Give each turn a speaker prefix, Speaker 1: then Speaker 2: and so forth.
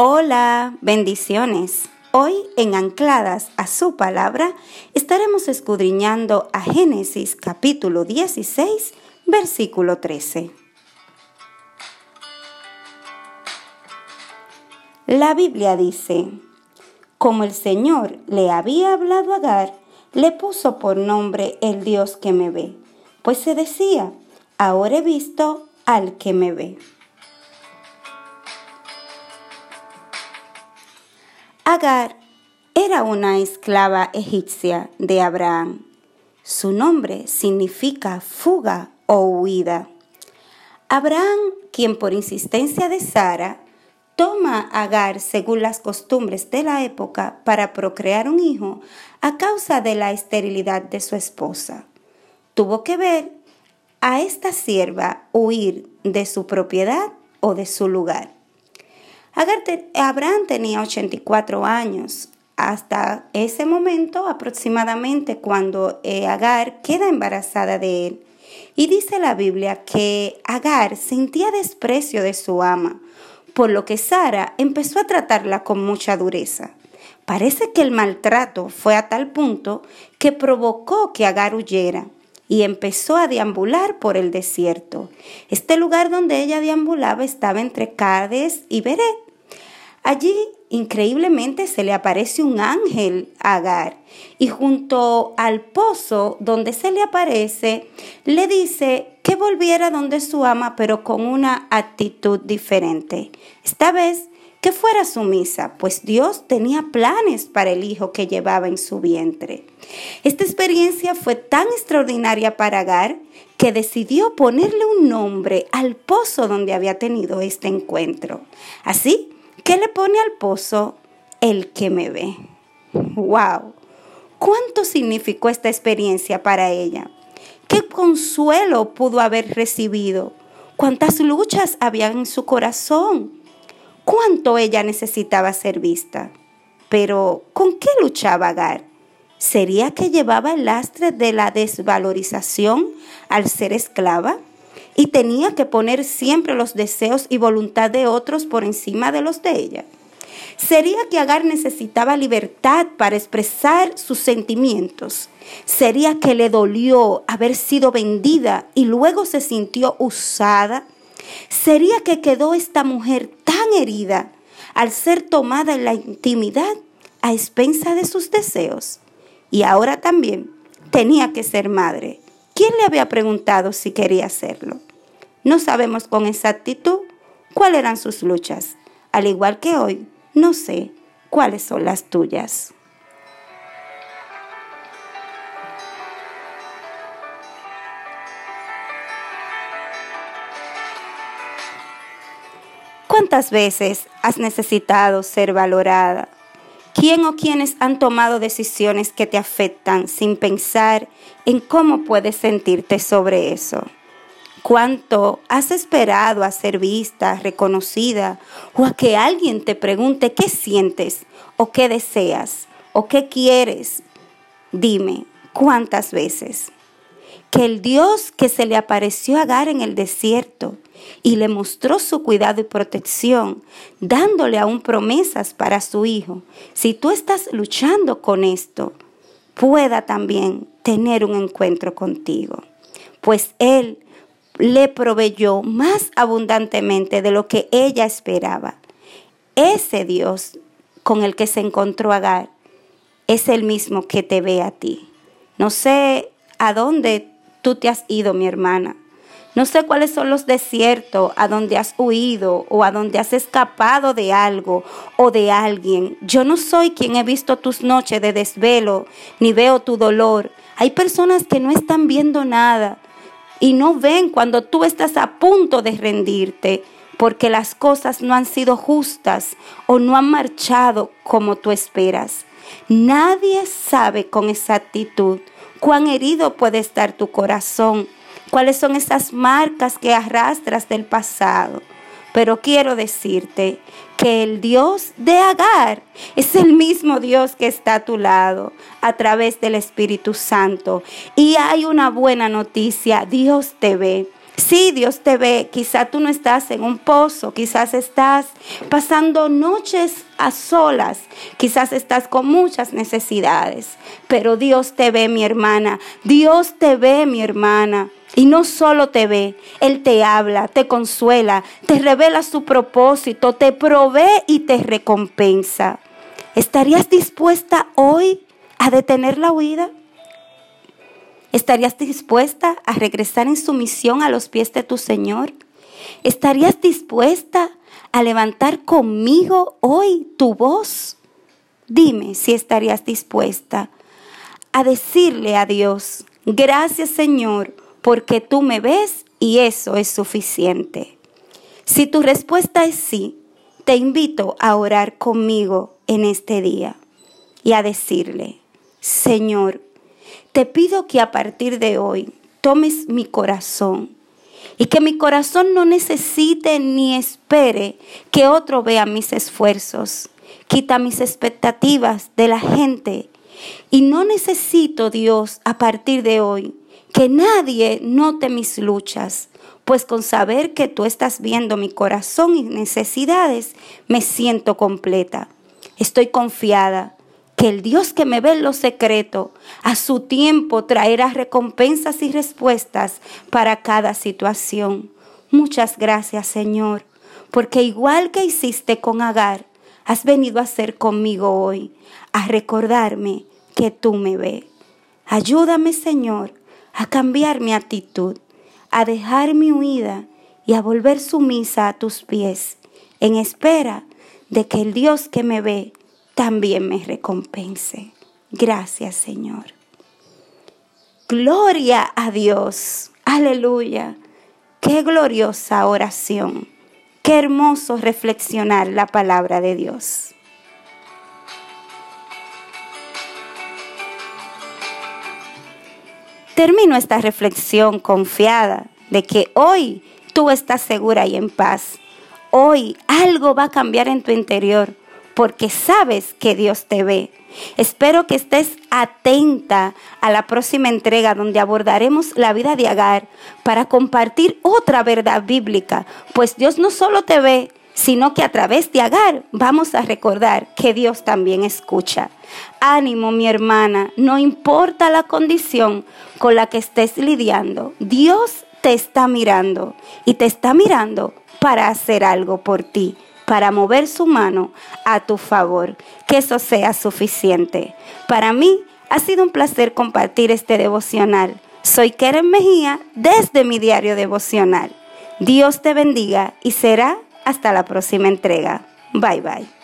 Speaker 1: Hola, bendiciones. Hoy en Ancladas a su palabra estaremos escudriñando a Génesis capítulo 16, versículo 13. La Biblia dice, como el Señor le había hablado a Agar, le puso por nombre el Dios que me ve, pues se decía, ahora he visto al que me ve. Agar era una esclava egipcia de Abraham. Su nombre significa fuga o huida. Abraham, quien por insistencia de Sara, toma a Agar según las costumbres de la época para procrear un hijo a causa de la esterilidad de su esposa. Tuvo que ver a esta sierva huir de su propiedad o de su lugar. Abraham tenía 84 años hasta ese momento aproximadamente cuando eh, Agar queda embarazada de él. Y dice la Biblia que Agar sentía desprecio de su ama, por lo que Sara empezó a tratarla con mucha dureza. Parece que el maltrato fue a tal punto que provocó que Agar huyera y empezó a deambular por el desierto. Este lugar donde ella deambulaba estaba entre Cades y Beret Allí increíblemente se le aparece un ángel a Agar y junto al pozo donde se le aparece le dice que volviera donde su ama pero con una actitud diferente. Esta vez que fuera sumisa, pues Dios tenía planes para el hijo que llevaba en su vientre. Esta experiencia fue tan extraordinaria para Agar que decidió ponerle un nombre al pozo donde había tenido este encuentro. Así ¿Qué le pone al pozo? El que me ve. ¡Wow! ¿Cuánto significó esta experiencia para ella? ¿Qué consuelo pudo haber recibido? ¿Cuántas luchas había en su corazón? ¿Cuánto ella necesitaba ser vista? Pero, ¿con qué luchaba Agar? ¿Sería que llevaba el lastre de la desvalorización al ser esclava? y tenía que poner siempre los deseos y voluntad de otros por encima de los de ella. Sería que Agar necesitaba libertad para expresar sus sentimientos. Sería que le dolió haber sido vendida y luego se sintió usada. Sería que quedó esta mujer herida al ser tomada en la intimidad a expensa de sus deseos. Y ahora también tenía que ser madre. ¿Quién le había preguntado si quería hacerlo? No sabemos con exactitud cuáles eran sus luchas, al igual que hoy no sé cuáles son las tuyas. ¿Cuántas veces has necesitado ser valorada? ¿Quién o quiénes han tomado decisiones que te afectan sin pensar en cómo puedes sentirte sobre eso? cuánto has esperado a ser vista, reconocida, o a que alguien te pregunte qué sientes, o qué deseas, o qué quieres. Dime, ¿cuántas veces? Que el Dios que se le apareció a Agar en el desierto y le mostró su cuidado y protección, dándole aún promesas para su hijo, si tú estás luchando con esto, pueda también tener un encuentro contigo. Pues Él le proveyó más abundantemente de lo que ella esperaba. Ese Dios con el que se encontró Agar es el mismo que te ve a ti. No sé a dónde tú te has ido, mi hermana. No sé cuáles son los desiertos a donde has huido o a donde has escapado de algo o de alguien. Yo no soy quien he visto tus noches de desvelo ni veo tu dolor. Hay personas que no están viendo nada y no ven cuando tú estás a punto de rendirte porque las cosas no han sido justas o no han marchado como tú esperas. Nadie sabe con exactitud cuán herido puede estar tu corazón, cuáles son esas marcas que arrastras del pasado. Pero quiero decirte que el Dios de Agar es el mismo Dios que está a tu lado a través del Espíritu Santo. Y hay una buena noticia, Dios te ve. Sí, Dios te ve. Quizá tú no estás en un pozo, quizás estás pasando noches a solas, quizás estás con muchas necesidades, pero Dios te ve, mi hermana. Dios te ve, mi hermana. Y no solo te ve, Él te habla, te consuela, te revela su propósito, te provee y te recompensa. ¿Estarías dispuesta hoy a detener la huida? ¿Estarías dispuesta a regresar en sumisión a los pies de tu Señor? ¿Estarías dispuesta a levantar conmigo hoy tu voz? Dime si estarías dispuesta a decirle a Dios, gracias Señor, porque tú me ves y eso es suficiente. Si tu respuesta es sí, te invito a orar conmigo en este día y a decirle, Señor, te pido que a partir de hoy tomes mi corazón y que mi corazón no necesite ni espere que otro vea mis esfuerzos. Quita mis expectativas de la gente y no necesito, Dios, a partir de hoy, que nadie note mis luchas, pues con saber que tú estás viendo mi corazón y necesidades, me siento completa. Estoy confiada que el Dios que me ve en lo secreto, a su tiempo traerá recompensas y respuestas para cada situación. Muchas gracias, Señor, porque igual que hiciste con Agar, has venido a hacer conmigo hoy, a recordarme que tú me ves. Ayúdame, Señor, a cambiar mi actitud, a dejar mi huida y a volver sumisa a tus pies, en espera de que el Dios que me ve también me recompense. Gracias, Señor. Gloria a Dios. Aleluya. Qué gloriosa oración. Qué hermoso reflexionar la palabra de Dios. Termino esta reflexión confiada de que hoy tú estás segura y en paz. Hoy algo va a cambiar en tu interior porque sabes que Dios te ve. Espero que estés atenta a la próxima entrega donde abordaremos la vida de Agar para compartir otra verdad bíblica, pues Dios no solo te ve, sino que a través de Agar vamos a recordar que Dios también escucha. Ánimo, mi hermana, no importa la condición con la que estés lidiando, Dios te está mirando y te está mirando para hacer algo por ti para mover su mano a tu favor. Que eso sea suficiente. Para mí ha sido un placer compartir este devocional. Soy Keren Mejía desde mi diario devocional. Dios te bendiga y será hasta la próxima entrega. Bye bye.